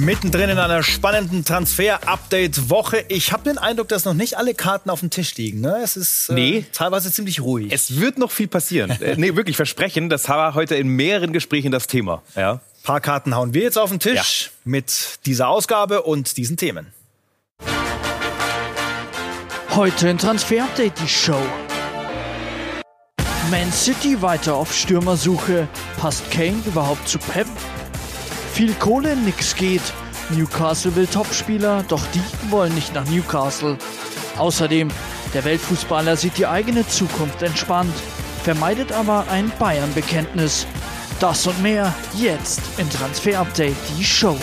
Mittendrin in einer spannenden Transfer-Update-Woche. Ich habe den Eindruck, dass noch nicht alle Karten auf dem Tisch liegen. Ne? Es ist äh, nee. teilweise ziemlich ruhig. Es wird noch viel passieren. äh, nee, wirklich versprechen. Das war heute in mehreren Gesprächen das Thema. Ja. Ein paar Karten hauen wir jetzt auf den Tisch ja. mit dieser Ausgabe und diesen Themen. Heute in Transfer-Update die Show. Man City weiter auf Stürmersuche. Passt Kane überhaupt zu Pep? Viel Kohle, nix geht. Newcastle will Topspieler, doch die wollen nicht nach Newcastle. Außerdem, der Weltfußballer sieht die eigene Zukunft entspannt, vermeidet aber ein Bayern-Bekenntnis. Das und mehr jetzt in Transfer Update, die Show.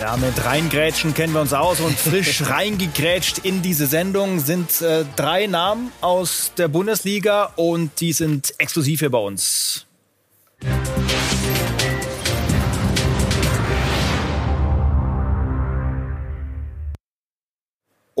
Ja, mit reingrätschen kennen wir uns aus und frisch reingegrätscht in diese Sendung sind äh, drei Namen aus der Bundesliga und die sind exklusiv hier bei uns.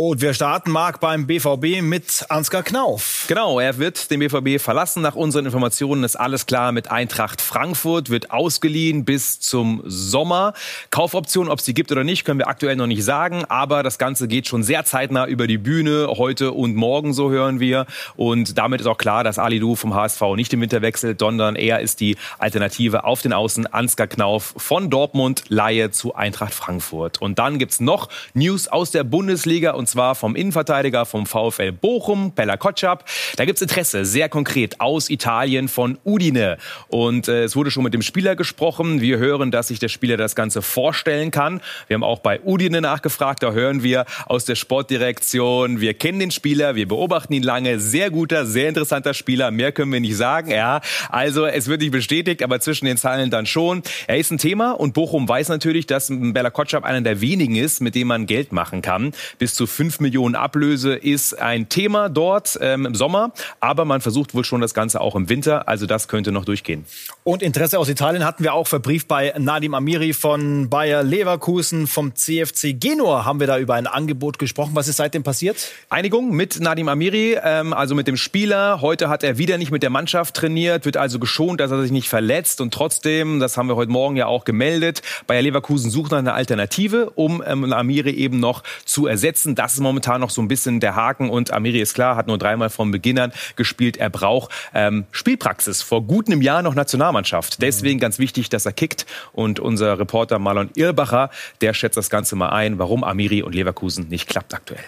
Und wir starten, Marc, beim BVB mit Ansgar Knauf. Genau, er wird den BVB verlassen. Nach unseren Informationen ist alles klar mit Eintracht Frankfurt, wird ausgeliehen bis zum Sommer. Kaufoption, ob es die gibt oder nicht, können wir aktuell noch nicht sagen. Aber das Ganze geht schon sehr zeitnah über die Bühne, heute und morgen, so hören wir. Und damit ist auch klar, dass Ali Du vom HSV nicht im Winter wechselt, sondern er ist die Alternative auf den Außen. Ansgar Knauf von Dortmund, Laie zu Eintracht Frankfurt. Und dann gibt's noch News aus der Bundesliga und zwar vom Innenverteidiger vom VfL Bochum, Bella Kotschap. Da gibt's Interesse, sehr konkret, aus Italien von Udine. Und äh, es wurde schon mit dem Spieler gesprochen. Wir hören, dass sich der Spieler das Ganze vorstellen kann. Wir haben auch bei Udine nachgefragt. Da hören wir aus der Sportdirektion, wir kennen den Spieler, wir beobachten ihn lange. Sehr guter, sehr interessanter Spieler. Mehr können wir nicht sagen. Ja, also es wird nicht bestätigt, aber zwischen den Zeilen dann schon. Er ist ein Thema und Bochum weiß natürlich, dass Bella Kotschap einer der wenigen ist, mit dem man Geld machen kann. Bis zu 5 Millionen Ablöse ist ein Thema dort ähm, im Sommer, aber man versucht wohl schon das Ganze auch im Winter, also das könnte noch durchgehen. Und Interesse aus Italien hatten wir auch verbrieft bei Nadim Amiri von Bayer Leverkusen, vom CFC Genua haben wir da über ein Angebot gesprochen. Was ist seitdem passiert? Einigung mit Nadim Amiri, ähm, also mit dem Spieler. Heute hat er wieder nicht mit der Mannschaft trainiert, wird also geschont, dass er sich nicht verletzt und trotzdem, das haben wir heute Morgen ja auch gemeldet, Bayer Leverkusen sucht nach einer Alternative, um ähm, Amiri eben noch zu ersetzen. Das ist momentan noch so ein bisschen der Haken und Amiri ist klar, hat nur dreimal von Beginn an gespielt. Er braucht ähm, Spielpraxis. Vor gut einem Jahr noch Nationalmannschaft. Deswegen ganz wichtig, dass er kickt. Und unser Reporter Marlon Irbacher, der schätzt das Ganze mal ein, warum Amiri und Leverkusen nicht klappt aktuell.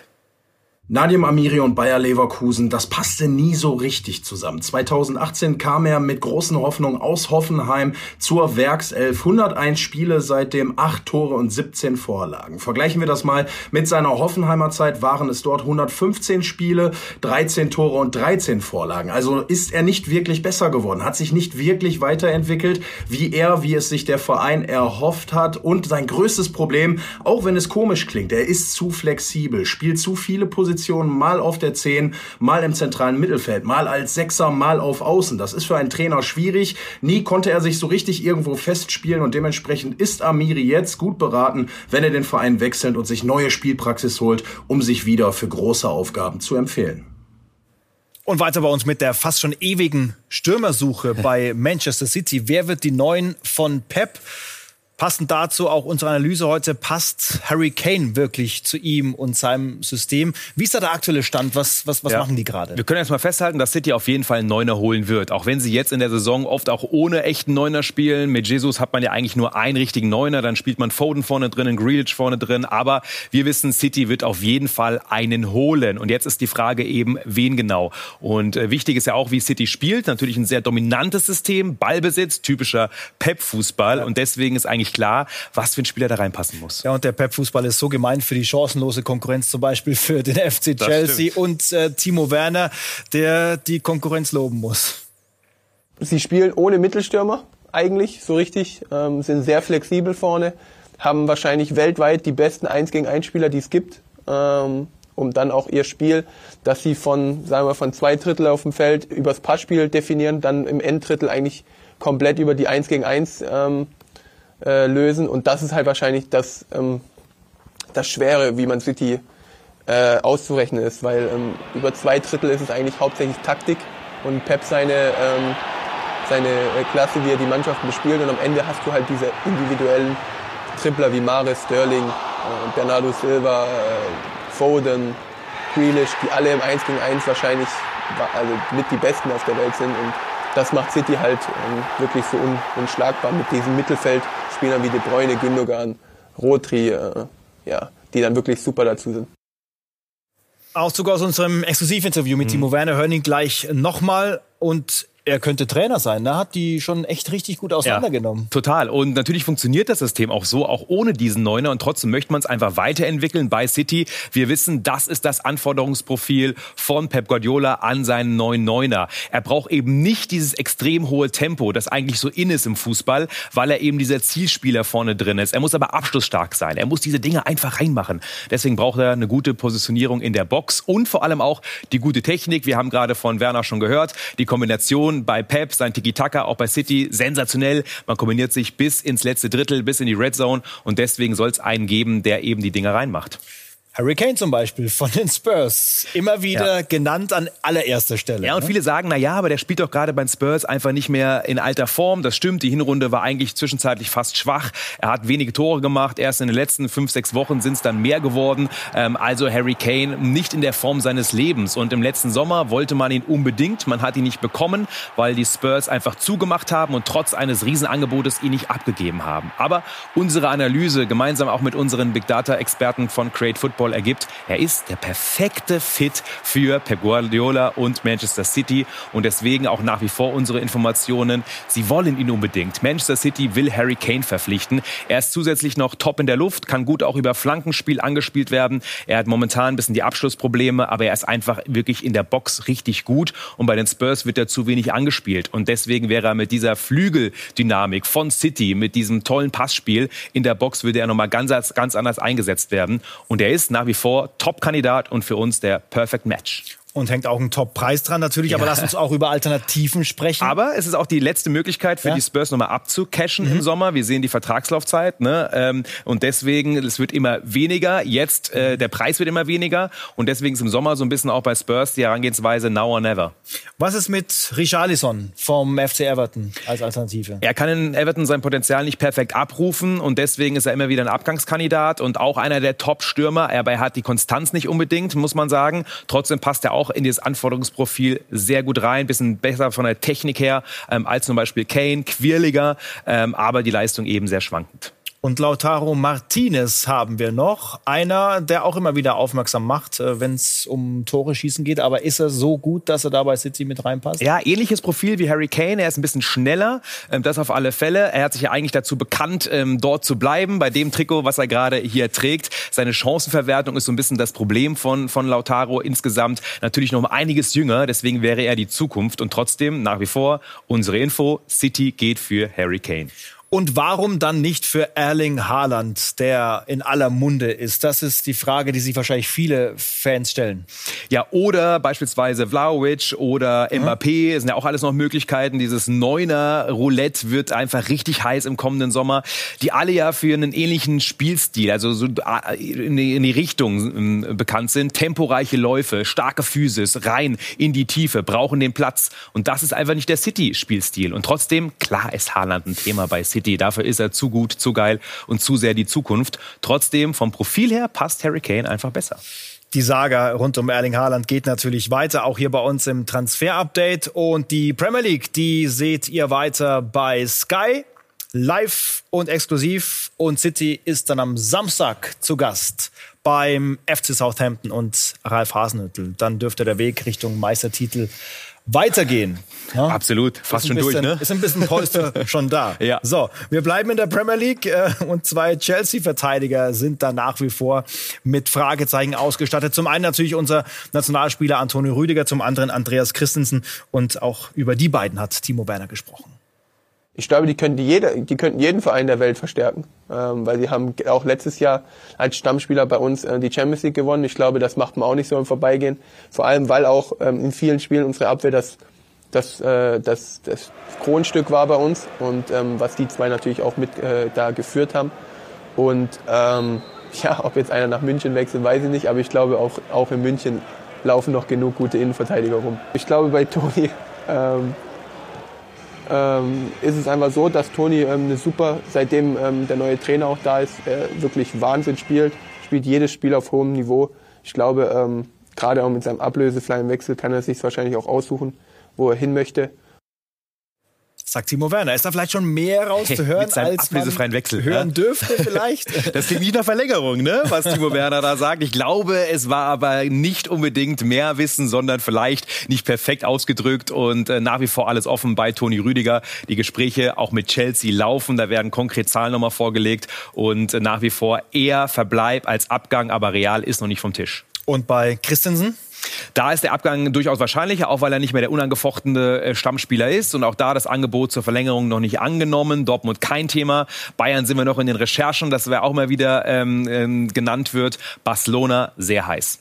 Nadim Amiri und Bayer Leverkusen, das passte nie so richtig zusammen. 2018 kam er mit großen Hoffnungen aus Hoffenheim zur Werkself. 101 Spiele, seitdem 8 Tore und 17 Vorlagen. Vergleichen wir das mal mit seiner Hoffenheimer Zeit, waren es dort 115 Spiele, 13 Tore und 13 Vorlagen. Also ist er nicht wirklich besser geworden, hat sich nicht wirklich weiterentwickelt, wie er, wie es sich der Verein erhofft hat. Und sein größtes Problem, auch wenn es komisch klingt, er ist zu flexibel, spielt zu viele Positionen Positionen, mal auf der 10, mal im zentralen Mittelfeld, mal als Sechser, mal auf Außen. Das ist für einen Trainer schwierig. Nie konnte er sich so richtig irgendwo festspielen und dementsprechend ist Amiri jetzt gut beraten, wenn er den Verein wechselt und sich neue Spielpraxis holt, um sich wieder für große Aufgaben zu empfehlen. Und weiter bei uns mit der fast schon ewigen Stürmersuche bei Manchester City. Wer wird die neuen von Pep? Passend dazu auch unsere Analyse heute, passt Harry Kane wirklich zu ihm und seinem System? Wie ist da der aktuelle Stand? Was, was, was ja. machen die gerade? Wir können erst mal festhalten, dass City auf jeden Fall einen Neuner holen wird. Auch wenn sie jetzt in der Saison oft auch ohne echten Neuner spielen. Mit Jesus hat man ja eigentlich nur einen richtigen Neuner. Dann spielt man Foden vorne drin, einen Grealish vorne drin. Aber wir wissen, City wird auf jeden Fall einen holen. Und jetzt ist die Frage eben, wen genau? Und äh, wichtig ist ja auch, wie City spielt. Natürlich ein sehr dominantes System, Ballbesitz, typischer Pep-Fußball. Und deswegen ist eigentlich klar, was für ein Spieler da reinpassen muss. Ja, und der Pep-Fußball ist so gemein für die chancenlose Konkurrenz, zum Beispiel für den FC Chelsea und äh, Timo Werner, der die Konkurrenz loben muss. Sie spielen ohne Mittelstürmer eigentlich, so richtig, ähm, sind sehr flexibel vorne, haben wahrscheinlich weltweit die besten 1 gegen 1 Spieler, die es gibt. Ähm, um dann auch ihr Spiel, dass sie von, sagen wir, von zwei Drittel auf dem Feld übers Passspiel definieren, dann im Enddrittel eigentlich komplett über die 1 gegen 1 ähm, äh, lösen. Und das ist halt wahrscheinlich das, ähm, das Schwere, wie man City äh, auszurechnen ist, weil ähm, über zwei Drittel ist es eigentlich hauptsächlich Taktik und Pep seine, ähm, seine äh, Klasse, wie er die Mannschaften bespielt. Und am Ende hast du halt diese individuellen Tripler wie Maris, Sterling, äh, Bernardo Silva, äh, Foden, Grealish, die alle im 1 gegen 1 wahrscheinlich also mit die Besten auf der Welt sind. Und das macht City halt ähm, wirklich so un unschlagbar mit diesen Mittelfeldspielern wie De Bruyne, Gündogan, Rotri, äh, ja, die dann wirklich super dazu sind. Auszug aus unserem Exklusivinterview mit mhm. Timo Werner hören ihn gleich nochmal und er könnte Trainer sein. Da hat die schon echt richtig gut auseinandergenommen. Ja, total. Und natürlich funktioniert das System auch so, auch ohne diesen Neuner. Und trotzdem möchte man es einfach weiterentwickeln bei City. Wir wissen, das ist das Anforderungsprofil von Pep Guardiola an seinen neuen Neuner. Er braucht eben nicht dieses extrem hohe Tempo, das eigentlich so in ist im Fußball, weil er eben dieser Zielspieler vorne drin ist. Er muss aber abschlussstark sein. Er muss diese Dinge einfach reinmachen. Deswegen braucht er eine gute Positionierung in der Box und vor allem auch die gute Technik. Wir haben gerade von Werner schon gehört, die Kombination Kombination bei Pep, sein Tiki-Taka, auch bei City, sensationell. Man kombiniert sich bis ins letzte Drittel, bis in die Red Zone und deswegen soll es einen geben, der eben die Dinge reinmacht. Harry Kane zum Beispiel von den Spurs. Immer wieder ja. genannt an allererster Stelle. Ja, und ne? viele sagen, na ja, aber der spielt doch gerade bei den Spurs einfach nicht mehr in alter Form. Das stimmt. Die Hinrunde war eigentlich zwischenzeitlich fast schwach. Er hat wenige Tore gemacht. Erst in den letzten fünf, sechs Wochen sind es dann mehr geworden. Ähm, also Harry Kane nicht in der Form seines Lebens. Und im letzten Sommer wollte man ihn unbedingt. Man hat ihn nicht bekommen, weil die Spurs einfach zugemacht haben und trotz eines Riesenangebotes ihn nicht abgegeben haben. Aber unsere Analyse gemeinsam auch mit unseren Big Data Experten von Create Football Football ergibt. Er ist der perfekte Fit für Pep Guardiola und Manchester City und deswegen auch nach wie vor unsere Informationen. Sie wollen ihn unbedingt. Manchester City will Harry Kane verpflichten. Er ist zusätzlich noch top in der Luft, kann gut auch über Flankenspiel angespielt werden. Er hat momentan ein bisschen die Abschlussprobleme, aber er ist einfach wirklich in der Box richtig gut und bei den Spurs wird er zu wenig angespielt und deswegen wäre er mit dieser Flügeldynamik von City, mit diesem tollen Passspiel in der Box würde er nochmal ganz, ganz anders eingesetzt werden und er ist nach wie vor Top-Kandidat und für uns der Perfect Match. Und hängt auch ein Top-Preis dran natürlich, ja. aber lass uns auch über Alternativen sprechen. Aber es ist auch die letzte Möglichkeit für ja. die Spurs nochmal abzucashen mhm. im Sommer. Wir sehen die Vertragslaufzeit ne? Ähm, und deswegen, es wird immer weniger. Jetzt, äh, der Preis wird immer weniger und deswegen ist im Sommer so ein bisschen auch bei Spurs die Herangehensweise now or never. Was ist mit Richarlison vom FC Everton als Alternative? Er kann in Everton sein Potenzial nicht perfekt abrufen und deswegen ist er immer wieder ein Abgangskandidat und auch einer der Top-Stürmer. Er hat die Konstanz nicht unbedingt, muss man sagen. Trotzdem passt er auch auch in dieses Anforderungsprofil sehr gut rein, bisschen besser von der Technik her ähm, als zum Beispiel Kane, quirliger, ähm, aber die Leistung eben sehr schwankend. Und Lautaro Martinez haben wir noch. Einer, der auch immer wieder aufmerksam macht, äh, wenn es um Tore schießen geht. Aber ist er so gut, dass er da bei City mit reinpasst? Ja, ähnliches Profil wie Harry Kane. Er ist ein bisschen schneller. Ähm, das auf alle Fälle. Er hat sich ja eigentlich dazu bekannt, ähm, dort zu bleiben, bei dem Trikot, was er gerade hier trägt. Seine Chancenverwertung ist so ein bisschen das Problem von, von Lautaro insgesamt. Natürlich noch um einiges jünger. Deswegen wäre er die Zukunft. Und trotzdem nach wie vor unsere Info. City geht für Harry Kane. Und warum dann nicht für Erling Haaland, der in aller Munde ist? Das ist die Frage, die sich wahrscheinlich viele Fans stellen. Ja, oder beispielsweise Vlaovic oder Mbappé, sind ja auch alles noch Möglichkeiten. Dieses Neuner Roulette wird einfach richtig heiß im kommenden Sommer, die alle ja für einen ähnlichen Spielstil, also so äh, in die Richtung ähm, bekannt sind. Temporeiche Läufe, starke Physis, rein in die Tiefe, brauchen den Platz. Und das ist einfach nicht der City-Spielstil. Und trotzdem, klar ist Haaland ein Thema bei City. City. Dafür ist er zu gut, zu geil und zu sehr die Zukunft. Trotzdem, vom Profil her passt Harry Kane einfach besser. Die Saga rund um Erling Haaland geht natürlich weiter, auch hier bei uns im Transfer-Update. Und die Premier League, die seht ihr weiter bei Sky, live und exklusiv. Und City ist dann am Samstag zu Gast beim FC Southampton und Ralf Hasenhüttl. Dann dürfte der Weg Richtung Meistertitel weitergehen. Ja? Absolut, fast schon bisschen, durch. Ne? Ist ein bisschen Polster schon da. Ja. So, wir bleiben in der Premier League äh, und zwei Chelsea-Verteidiger sind da nach wie vor mit Fragezeichen ausgestattet. Zum einen natürlich unser Nationalspieler Antonio Rüdiger, zum anderen Andreas Christensen und auch über die beiden hat Timo Werner gesprochen ich glaube, die könnten, jeder, die könnten jeden Verein der Welt verstärken, ähm, weil sie haben auch letztes Jahr als Stammspieler bei uns äh, die Champions League gewonnen. Ich glaube, das macht man auch nicht so im Vorbeigehen. Vor allem, weil auch ähm, in vielen Spielen unsere Abwehr das, das, äh, das, das Kronstück war bei uns und ähm, was die zwei natürlich auch mit äh, da geführt haben. Und ähm, ja, ob jetzt einer nach München wechselt, weiß ich nicht, aber ich glaube auch, auch in München laufen noch genug gute Innenverteidiger rum. Ich glaube bei Toni, ähm, ähm, ist es einfach so, dass Toni ähm, eine super, seitdem ähm, der neue Trainer auch da ist, äh, wirklich Wahnsinn spielt, spielt jedes Spiel auf hohem Niveau. Ich glaube, ähm, gerade auch mit seinem ablösefreien Wechsel kann er sich wahrscheinlich auch aussuchen, wo er hin möchte sagt Timo Werner. Ist da vielleicht schon mehr rauszuhören, hey, als man Wechsel, hören ja? dürfte vielleicht? Das klingt nicht nach Verlängerung, ne? was Timo Werner da sagt. Ich glaube, es war aber nicht unbedingt mehr Wissen, sondern vielleicht nicht perfekt ausgedrückt und äh, nach wie vor alles offen bei Toni Rüdiger. Die Gespräche auch mit Chelsea laufen, da werden konkret Zahlen nochmal vorgelegt und nach wie vor eher Verbleib als Abgang, aber real ist noch nicht vom Tisch. Und bei Christensen? Da ist der Abgang durchaus wahrscheinlicher, auch weil er nicht mehr der unangefochtene äh, Stammspieler ist. Und auch da das Angebot zur Verlängerung noch nicht angenommen. Dortmund kein Thema. Bayern sind wir noch in den Recherchen, das wäre auch mal wieder ähm, ähm, genannt wird. Barcelona sehr heiß.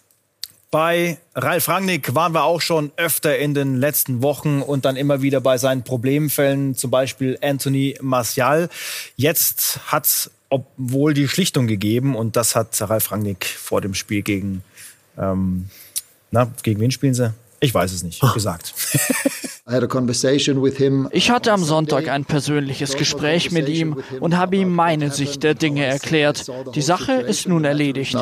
Bei Ralf Rangnick waren wir auch schon öfter in den letzten Wochen und dann immer wieder bei seinen Problemfällen, zum Beispiel Anthony Martial. Jetzt hat es obwohl die Schlichtung gegeben und das hat Ralf Rangnick vor dem Spiel gegen ähm, na, gegen wen spielen sie? Ich weiß es nicht, gesagt. Ich hatte am Sonntag ein persönliches Gespräch mit ihm und habe ihm meine Sicht der Dinge erklärt. Die Sache ist nun erledigt.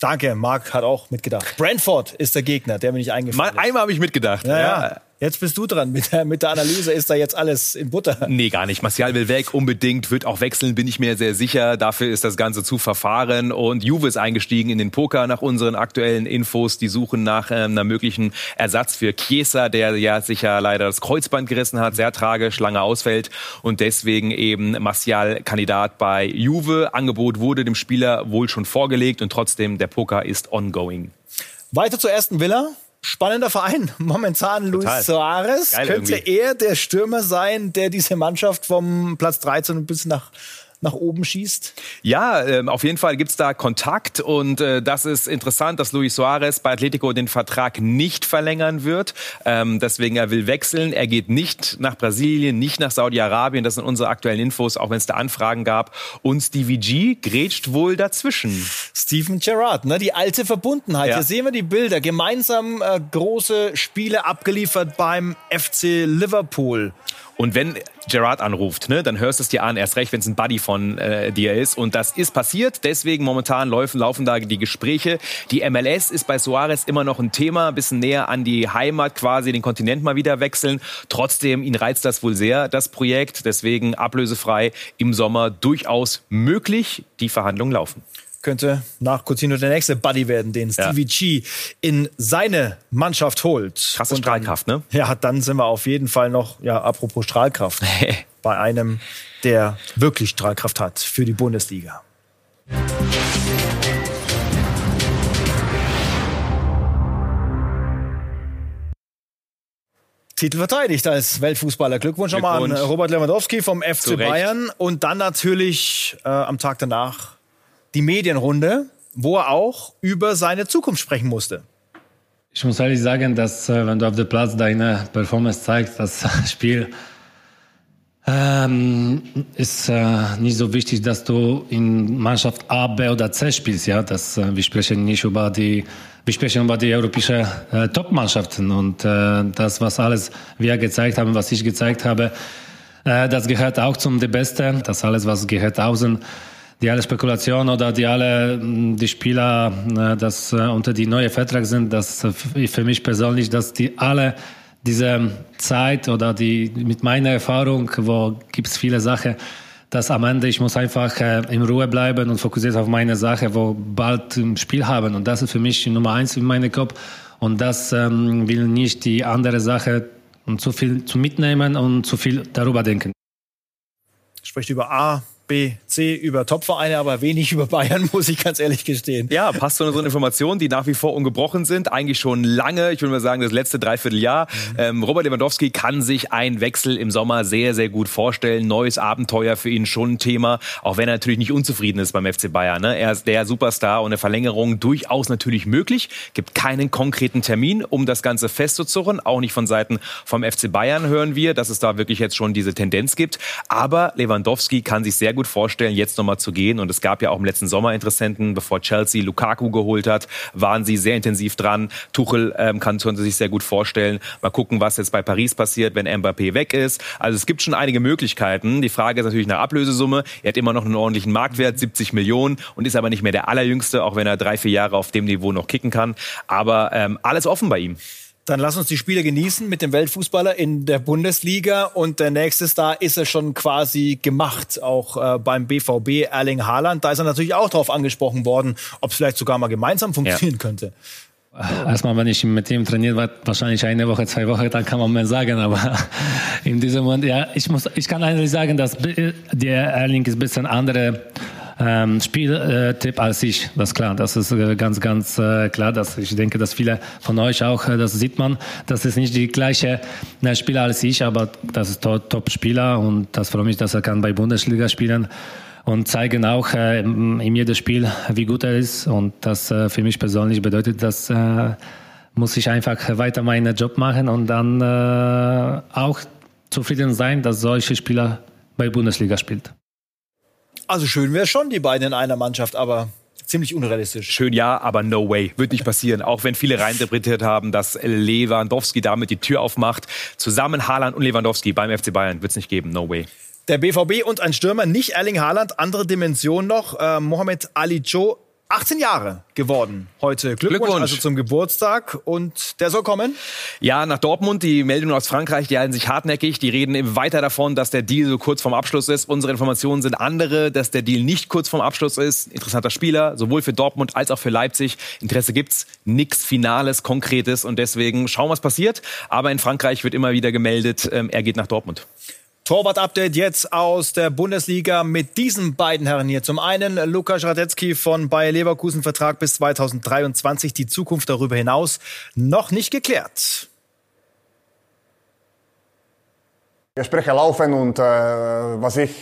Danke, Marc hat auch mitgedacht. Brentford ist der Gegner, der mir nicht eingefallen ist. Einmal habe ich mitgedacht. Ja, ja. Jetzt bist du dran. Mit der, mit der Analyse ist da jetzt alles in Butter. Nee, gar nicht. Martial will weg, unbedingt, wird auch wechseln, bin ich mir sehr sicher. Dafür ist das Ganze zu verfahren. Und Juve ist eingestiegen in den Poker nach unseren aktuellen Infos. Die suchen nach ähm, einer möglichen Ersatz für Chiesa, der ja sicher leider das Kreuzband gerissen hat, sehr tragisch, lange ausfällt. Und deswegen eben Martial Kandidat bei Juve. Angebot wurde dem Spieler wohl schon vorgelegt und trotzdem der Poker ist ongoing. Weiter zur ersten Villa. Spannender Verein. Momentan Luis Total. Soares. Geil Könnte irgendwie. er der Stürmer sein, der diese Mannschaft vom Platz 13 bis nach nach oben schießt? Ja, äh, auf jeden Fall gibt's da Kontakt und äh, das ist interessant, dass Luis Suarez bei Atletico den Vertrag nicht verlängern wird. Ähm, deswegen er will wechseln. Er geht nicht nach Brasilien, nicht nach Saudi-Arabien. Das sind unsere aktuellen Infos, auch wenn es da Anfragen gab. Und Stevie G grätscht wohl dazwischen. Steven Gerrard, ne? die alte Verbundenheit. Ja. Hier sehen wir die Bilder. Gemeinsam äh, große Spiele abgeliefert beim FC Liverpool. Und wenn Gerard anruft, ne, dann hörst du es dir an, erst recht, wenn es ein Buddy von äh, dir ist. Und das ist passiert. Deswegen momentan laufen, laufen da die Gespräche. Die MLS ist bei Suarez immer noch ein Thema, ein bisschen näher an die Heimat quasi, den Kontinent mal wieder wechseln. Trotzdem, ihn reizt das wohl sehr, das Projekt. Deswegen ablösefrei im Sommer durchaus möglich. Die Verhandlungen laufen könnte nach Coutinho der nächste Buddy werden, den Stevie ja. G in seine Mannschaft holt. Krasse Und Strahlkraft, ne? Ja, dann sind wir auf jeden Fall noch, ja, apropos Strahlkraft, bei einem, der wirklich Strahlkraft hat für die Bundesliga. Titel verteidigt als Weltfußballer. Glückwunsch, Glückwunsch. nochmal an Robert Lewandowski vom FC Bayern. Und dann natürlich äh, am Tag danach die Medienrunde, wo er auch über seine Zukunft sprechen musste. Ich muss ehrlich sagen, dass äh, wenn du auf dem Platz deine Performance zeigst, das Spiel ähm, ist äh, nicht so wichtig, dass du in Mannschaft A, B oder C spielst. Ja, das, äh, wir sprechen nicht über die, wir sprechen über die europäische äh, Top-Mannschaften und äh, das, was alles wir gezeigt haben, was ich gezeigt habe, äh, das gehört auch zum der Beste. Das alles, was gehört außen die alle Spekulation oder die alle mm, die Spieler, äh, das äh, unter die neue Vertrag sind, das äh, für mich persönlich, dass die alle diese Zeit oder die mit meiner Erfahrung, wo gibt's viele Sachen, dass am Ende ich muss einfach in Ruhe bleiben und fokussiert auf meine Sache, wo bald ein Spiel haben. Und das ist für mich Nummer eins in meinem Kopf. Und das ähm, will nicht die andere Sache zu viel zu mitnehmen und zu viel darüber denken. Spricht über A, B, C über Topvereine, aber wenig über Bayern, muss ich ganz ehrlich gestehen. Ja, passt zu unseren Informationen, die nach wie vor ungebrochen sind. Eigentlich schon lange, ich würde mal sagen, das letzte Dreivierteljahr. Mhm. Ähm, Robert Lewandowski kann sich einen Wechsel im Sommer sehr, sehr gut vorstellen. Neues Abenteuer für ihn schon ein Thema, auch wenn er natürlich nicht unzufrieden ist beim FC Bayern. Ne? Er ist der Superstar und eine Verlängerung durchaus natürlich möglich. Gibt keinen konkreten Termin, um das Ganze festzuzurren. Auch nicht von Seiten vom FC Bayern hören wir, dass es da wirklich jetzt schon diese Tendenz gibt. Aber Lewandowski kann sich sehr gut gut vorstellen, jetzt nochmal zu gehen. Und es gab ja auch im letzten Sommer Interessenten, bevor Chelsea Lukaku geholt hat, waren sie sehr intensiv dran. Tuchel ähm, kann konnte sich sehr gut vorstellen. Mal gucken, was jetzt bei Paris passiert, wenn Mbappé weg ist. Also es gibt schon einige Möglichkeiten. Die Frage ist natürlich eine Ablösesumme. Er hat immer noch einen ordentlichen Marktwert, 70 Millionen und ist aber nicht mehr der allerjüngste, auch wenn er drei, vier Jahre auf dem Niveau noch kicken kann. Aber ähm, alles offen bei ihm. Dann lass uns die Spiele genießen mit dem Weltfußballer in der Bundesliga. Und der nächste Star ist er schon quasi gemacht, auch äh, beim BVB Erling Haaland. Da ist er natürlich auch darauf angesprochen worden, ob es vielleicht sogar mal gemeinsam funktionieren ja. könnte. Erstmal, wenn ich mit ihm trainiert war, wahrscheinlich eine Woche, zwei Wochen, dann kann man mehr sagen. Aber in diesem Moment, ja, ich muss, ich kann eigentlich sagen, dass der Erling ist ein bisschen andere ähm, Spieltipp als ich. Das ist klar. Das ist äh, ganz, ganz äh, klar. Dass ich denke, dass viele von euch auch, äh, das sieht man, das ist nicht die gleiche äh, Spieler als ich, aber das ist Top-Spieler und das freut mich, dass er kann bei Bundesliga spielen und zeigen auch äh, in jedem Spiel, wie gut er ist. Und das äh, für mich persönlich bedeutet, dass äh, muss ich einfach weiter meinen Job machen und dann äh, auch zufrieden sein, dass solche Spieler bei Bundesliga spielt. Also schön wäre schon die beiden in einer Mannschaft, aber ziemlich unrealistisch. Schön ja, aber no way. Wird nicht passieren. Auch wenn viele reinterpretiert haben, dass Lewandowski damit die Tür aufmacht. Zusammen Haaland und Lewandowski beim FC Bayern wird es nicht geben. No way. Der BVB und ein Stürmer, nicht Erling Haaland, andere Dimension noch. Äh, Mohamed Ali Joe 18 Jahre geworden heute. Glückwunsch, Glückwunsch, also zum Geburtstag. Und der soll kommen? Ja, nach Dortmund. Die Meldungen aus Frankreich, die halten sich hartnäckig. Die reden weiter davon, dass der Deal so kurz vorm Abschluss ist. Unsere Informationen sind andere, dass der Deal nicht kurz vorm Abschluss ist. Interessanter Spieler, sowohl für Dortmund als auch für Leipzig. Interesse gibt's. Nix Finales, Konkretes. Und deswegen schauen, was passiert. Aber in Frankreich wird immer wieder gemeldet, ähm, er geht nach Dortmund. Torwart-Update jetzt aus der Bundesliga mit diesen beiden Herren hier. Zum einen Lukas Radetzky von Bayer Leverkusen, Vertrag bis 2023. Die Zukunft darüber hinaus noch nicht geklärt. Gespräche laufen und äh, was, ich,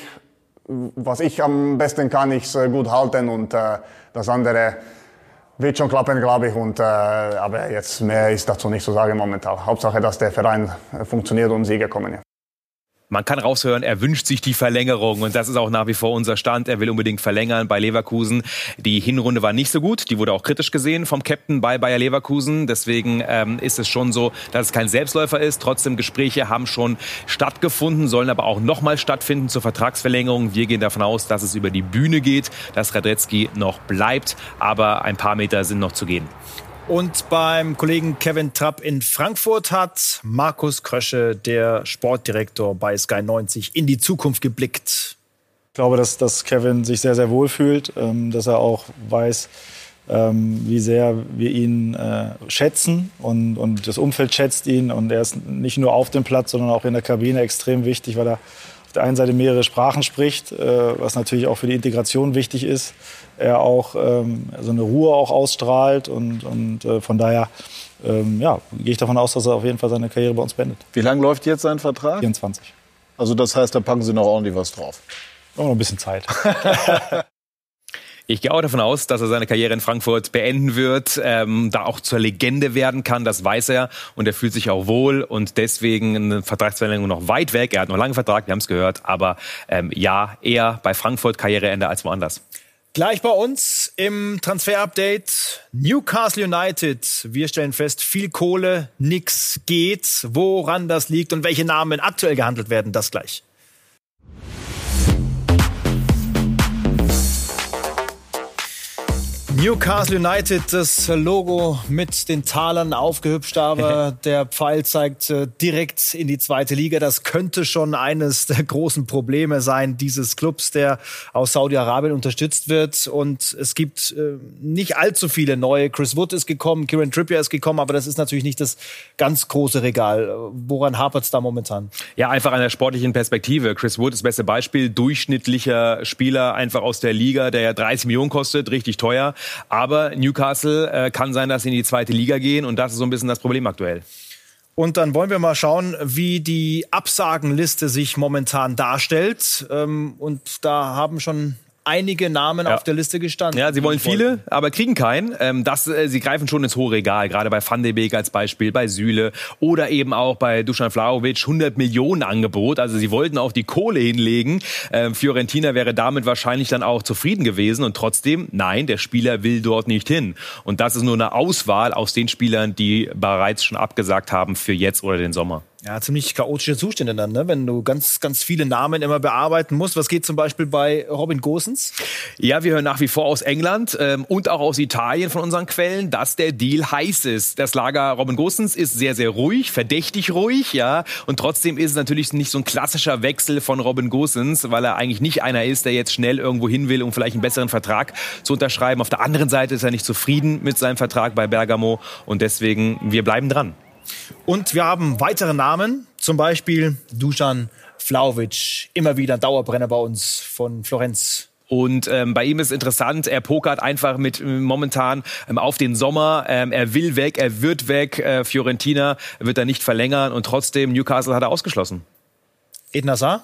was ich am besten kann, ich äh, gut halten und äh, das andere wird schon klappen, glaube ich. Und, äh, aber jetzt mehr ist dazu nicht zu sagen momentan. Hauptsache, dass der Verein funktioniert und Siege kommen. Ja. Man kann raushören, er wünscht sich die Verlängerung und das ist auch nach wie vor unser Stand. Er will unbedingt verlängern bei Leverkusen. Die Hinrunde war nicht so gut, die wurde auch kritisch gesehen vom Captain bei Bayer Leverkusen. Deswegen ähm, ist es schon so, dass es kein Selbstläufer ist. Trotzdem Gespräche haben schon stattgefunden, sollen aber auch nochmal stattfinden zur Vertragsverlängerung. Wir gehen davon aus, dass es über die Bühne geht, dass Radetzky noch bleibt, aber ein paar Meter sind noch zu gehen. Und beim Kollegen Kevin Trapp in Frankfurt hat Markus Krösche, der Sportdirektor bei Sky 90, in die Zukunft geblickt. Ich glaube, dass, dass Kevin sich sehr, sehr wohl fühlt, ähm, dass er auch weiß, ähm, wie sehr wir ihn äh, schätzen und, und das Umfeld schätzt ihn. Und er ist nicht nur auf dem Platz, sondern auch in der Kabine extrem wichtig, weil er auf der einen Seite mehrere Sprachen spricht, äh, was natürlich auch für die Integration wichtig ist. Er auch ähm, so eine Ruhe auch ausstrahlt und, und äh, von daher ähm, ja, gehe ich davon aus, dass er auf jeden Fall seine Karriere bei uns beendet. Wie lange läuft jetzt sein Vertrag? 24. Also das heißt, da packen Sie noch ordentlich was drauf. Noch ein bisschen Zeit. Ich gehe auch davon aus, dass er seine Karriere in Frankfurt beenden wird, ähm, da auch zur Legende werden kann, das weiß er und er fühlt sich auch wohl und deswegen eine Vertragsverlängerung noch weit weg. Er hat noch lange Vertrag, wir haben es gehört, aber ähm, ja, eher bei Frankfurt Karriereende als woanders. Gleich bei uns im Transfer-Update Newcastle United. Wir stellen fest, viel Kohle, nix geht. Woran das liegt und welche Namen aktuell gehandelt werden, das gleich. Newcastle United, das Logo mit den Talern aufgehübscht, aber der Pfeil zeigt äh, direkt in die zweite Liga. Das könnte schon eines der großen Probleme sein dieses Clubs, der aus Saudi-Arabien unterstützt wird. Und es gibt äh, nicht allzu viele neue. Chris Wood ist gekommen, Kieran Trippier ist gekommen, aber das ist natürlich nicht das ganz große Regal. Woran hapert es da momentan? Ja, einfach an der sportlichen Perspektive. Chris Wood ist das beste Beispiel. Durchschnittlicher Spieler einfach aus der Liga, der ja 30 Millionen kostet, richtig teuer. Aber Newcastle äh, kann sein, dass sie in die zweite Liga gehen und das ist so ein bisschen das Problem aktuell. Und dann wollen wir mal schauen, wie die Absagenliste sich momentan darstellt. Ähm, und da haben schon einige Namen Ja. auf der Liste gestanden. Ja, sie wollen viele, aber kriegen keinen. Ähm, das, äh, sie greifen schon ins hohe Regal, gerade bei Van de Beek als Beispiel, bei Süle oder eben auch bei Dusan Vlahovic, 100 Millionen Angebot. Also sie wollten auch die Kohle hinlegen. Ähm, Fiorentina wäre damit wahrscheinlich dann auch zufrieden gewesen und trotzdem, nein, der Spieler will dort nicht hin. Und das ist nur eine Auswahl aus den Spielern, die bereits schon abgesagt haben für jetzt oder den Sommer. Ja, ziemlich chaotische Zustände dann, ne? wenn du ganz, ganz viele Namen immer bearbeiten musst. Was geht zum Beispiel bei Robin Gosens? Ja, wir hören nach wie vor aus England ähm, und auch aus Italien von unseren Quellen, dass der Deal heiß ist. Das Lager Robin Gosens ist sehr, sehr ruhig, verdächtig ruhig, ja. Und trotzdem ist es natürlich nicht so ein klassischer Wechsel von Robin Gosens, weil er eigentlich nicht einer ist, der jetzt schnell irgendwo hin will, um vielleicht einen besseren Vertrag zu unterschreiben. Auf der anderen Seite ist er nicht zufrieden mit seinem Vertrag bei Bergamo und deswegen, wir bleiben dran. Und wir haben weitere Namen, zum Beispiel Dusan Vlaovic, immer wieder Dauerbrenner bei uns von Florenz. Und ähm, bei ihm ist interessant, er pokert einfach mit ähm, momentan ähm, auf den Sommer. Ähm, er will weg, er wird weg. Äh, Fiorentina wird er nicht verlängern und trotzdem Newcastle hat er ausgeschlossen. Eden Hazard?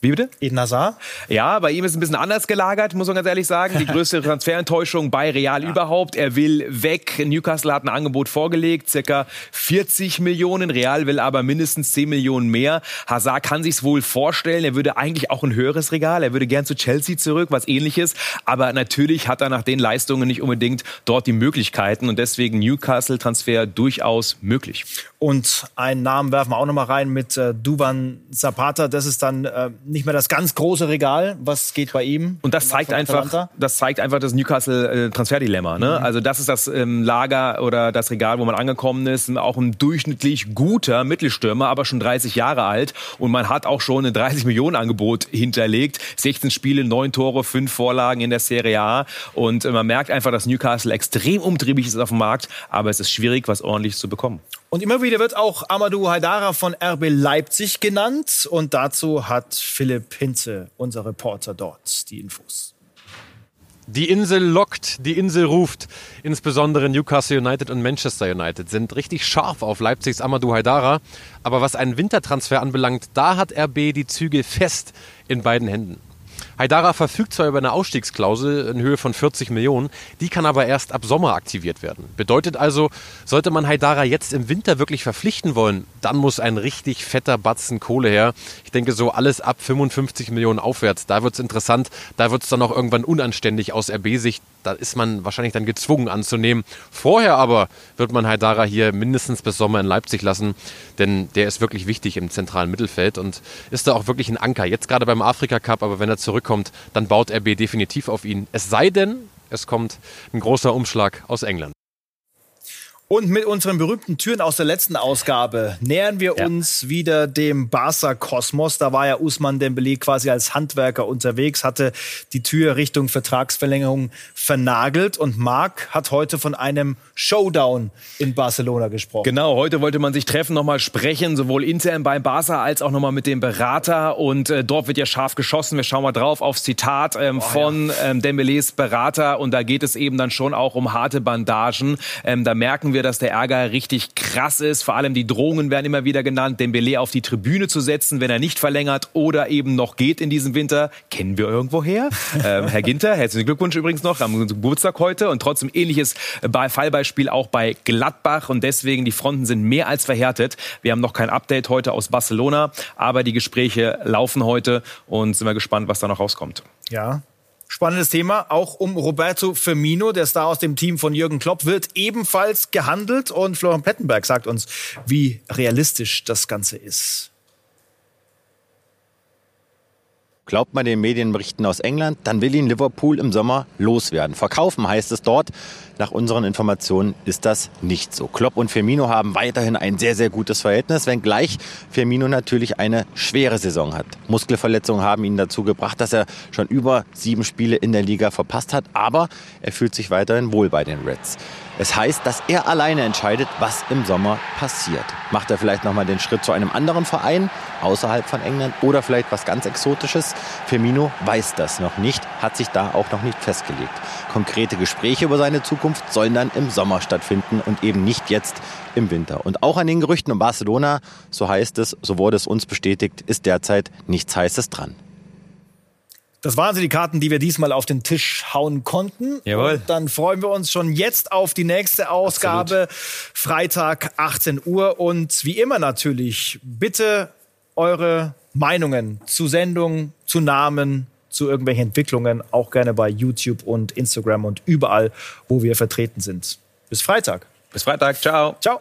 Wie bitte? Eden Hazard? Ja, bei ihm ist es ein bisschen anders gelagert, muss man ganz ehrlich sagen. Die größte Transferenttäuschung bei Real überhaupt. Er will weg. Newcastle hat ein Angebot vorgelegt, circa 40 Millionen. Real will aber mindestens 10 Millionen mehr. Hazard kann sich's wohl vorstellen. Er würde eigentlich auch ein höheres Regal. Er würde gern zu Chelsea zurück, was ähnliches. Aber natürlich hat er nach den Leistungen nicht unbedingt dort die Möglichkeiten und deswegen Newcastle-Transfer durchaus möglich. Und einen Namen werfen wir auch noch mal rein mit äh, Duvan Zapata. Das ist dann äh, nicht mehr das ganz große Regal. Was geht bei ihm? Und das zeigt einfach, Atalanta? das zeigt einfach das Newcastle äh, Transferdilemma. Ne? Also das ist das ähm, Lager oder das Regal, wo man angekommen ist. Auch ein durchschnittlich guter Mittelstürmer, aber schon 30 Jahre alt. Und man hat auch schon ein 30 Millionen Angebot hinterlegt. 16 Spiele, 9 Tore, 5 Vorlagen in der Serie A. Und äh, man merkt einfach, dass Newcastle extrem umtriebig ist auf dem Markt. Aber es ist schwierig, was ordentlich zu bekommen. Und immer wieder wird auch Amadou Haidara von RB Leipzig genannt. Und dazu hat Philipp Hinze, unser Reporter dort, die Infos. Die Insel lockt, die Insel ruft. Insbesondere Newcastle United und Manchester United sind richtig scharf auf Leipzigs Amadou Haidara. Aber was einen Wintertransfer anbelangt, da hat RB die Zügel fest in beiden Händen. Haidara verfügt zwar über eine Ausstiegsklausel in Höhe von 40 Millionen, die kann aber erst ab Sommer aktiviert werden. Bedeutet also, sollte man Haidara jetzt im Winter wirklich verpflichten wollen, dann muss ein richtig fetter Batzen Kohle her. Ich denke so alles ab 55 Millionen aufwärts. Da wird's interessant, da wird's dann auch irgendwann unanständig aus RB-Sicht. Da ist man wahrscheinlich dann gezwungen anzunehmen. Vorher aber wird man Haidara hier mindestens bis Sommer in Leipzig lassen, denn der ist wirklich wichtig im zentralen Mittelfeld und ist da auch wirklich ein Anker. Jetzt gerade beim Afrika Cup, aber wenn er zurückkommt, dann baut RB definitiv auf ihn. Es sei denn, es kommt ein großer Umschlag aus England. Und mit unseren berühmten Türen aus der letzten Ausgabe nähern wir uns wieder dem Barca-Kosmos. Da war ja Usman Dembele quasi als Handwerker unterwegs, hatte die Tür Richtung Vertragsverlängerung vernagelt. Und Marc hat heute von einem Showdown in Barcelona gesprochen. Genau, heute wollte man sich treffen, nochmal sprechen, sowohl intern bei Barca als auch nochmal mit dem Berater. Und äh, dort wird ja scharf geschossen. Wir schauen mal drauf aufs Zitat ähm, von ähm, Dembélés Berater. Und da geht es eben dann schon auch um harte Bandagen. Ähm, da merken wir, dass der Ärger richtig krass ist. Vor allem die Drohungen werden immer wieder genannt, Dembélé auf die Tribüne zu setzen, wenn er nicht verlängert oder eben noch geht in diesem Winter. Kennen wir irgendwoher? ähm, Herr Ginter, herzlichen Glückwunsch übrigens noch am Geburtstag heute. Und trotzdem ähnliches äh, Fallbeispiel auch bei Gladbach. Und deswegen, die Fronten sind mehr als verhärtet. Wir haben noch kein Update heute aus Barcelona, aber die Gespräche laufen heute und sind wir gespannt, was da noch rauskommt. Ja. Spannendes Thema, auch um Roberto Firmino, der Star aus dem Team von Jürgen Klopp, wird ebenfalls gehandelt und Florian Plettenberg sagt uns, wie realistisch das Ganze ist. Glaubt man den Medienberichten aus England, dann will ihn Liverpool im Sommer loswerden. Verkaufen heißt es dort. Nach unseren Informationen ist das nicht so. Klopp und Firmino haben weiterhin ein sehr, sehr gutes Verhältnis, wenngleich Firmino natürlich eine schwere Saison hat. Muskelverletzungen haben ihn dazu gebracht, dass er schon über sieben Spiele in der Liga verpasst hat, aber er fühlt sich weiterhin wohl bei den Reds. Es heißt, dass er alleine entscheidet, was im Sommer passiert. Macht er vielleicht nochmal den Schritt zu einem anderen Verein außerhalb von England oder vielleicht was ganz Exotisches? Firmino weiß das noch nicht, hat sich da auch noch nicht festgelegt. Konkrete Gespräche über seine Zukunft sollen dann im Sommer stattfinden und eben nicht jetzt im Winter. Und auch an den Gerüchten um Barcelona, so heißt es, so wurde es uns bestätigt, ist derzeit nichts Heißes dran. Das waren sie, die Karten, die wir diesmal auf den Tisch hauen konnten. Jawohl. Und dann freuen wir uns schon jetzt auf die nächste Ausgabe. Freitag, 18 Uhr. Und wie immer natürlich, bitte eure Meinungen zu Sendungen, zu Namen, zu irgendwelchen Entwicklungen, auch gerne bei YouTube und Instagram und überall, wo wir vertreten sind. Bis Freitag. Bis Freitag. Ciao. Ciao.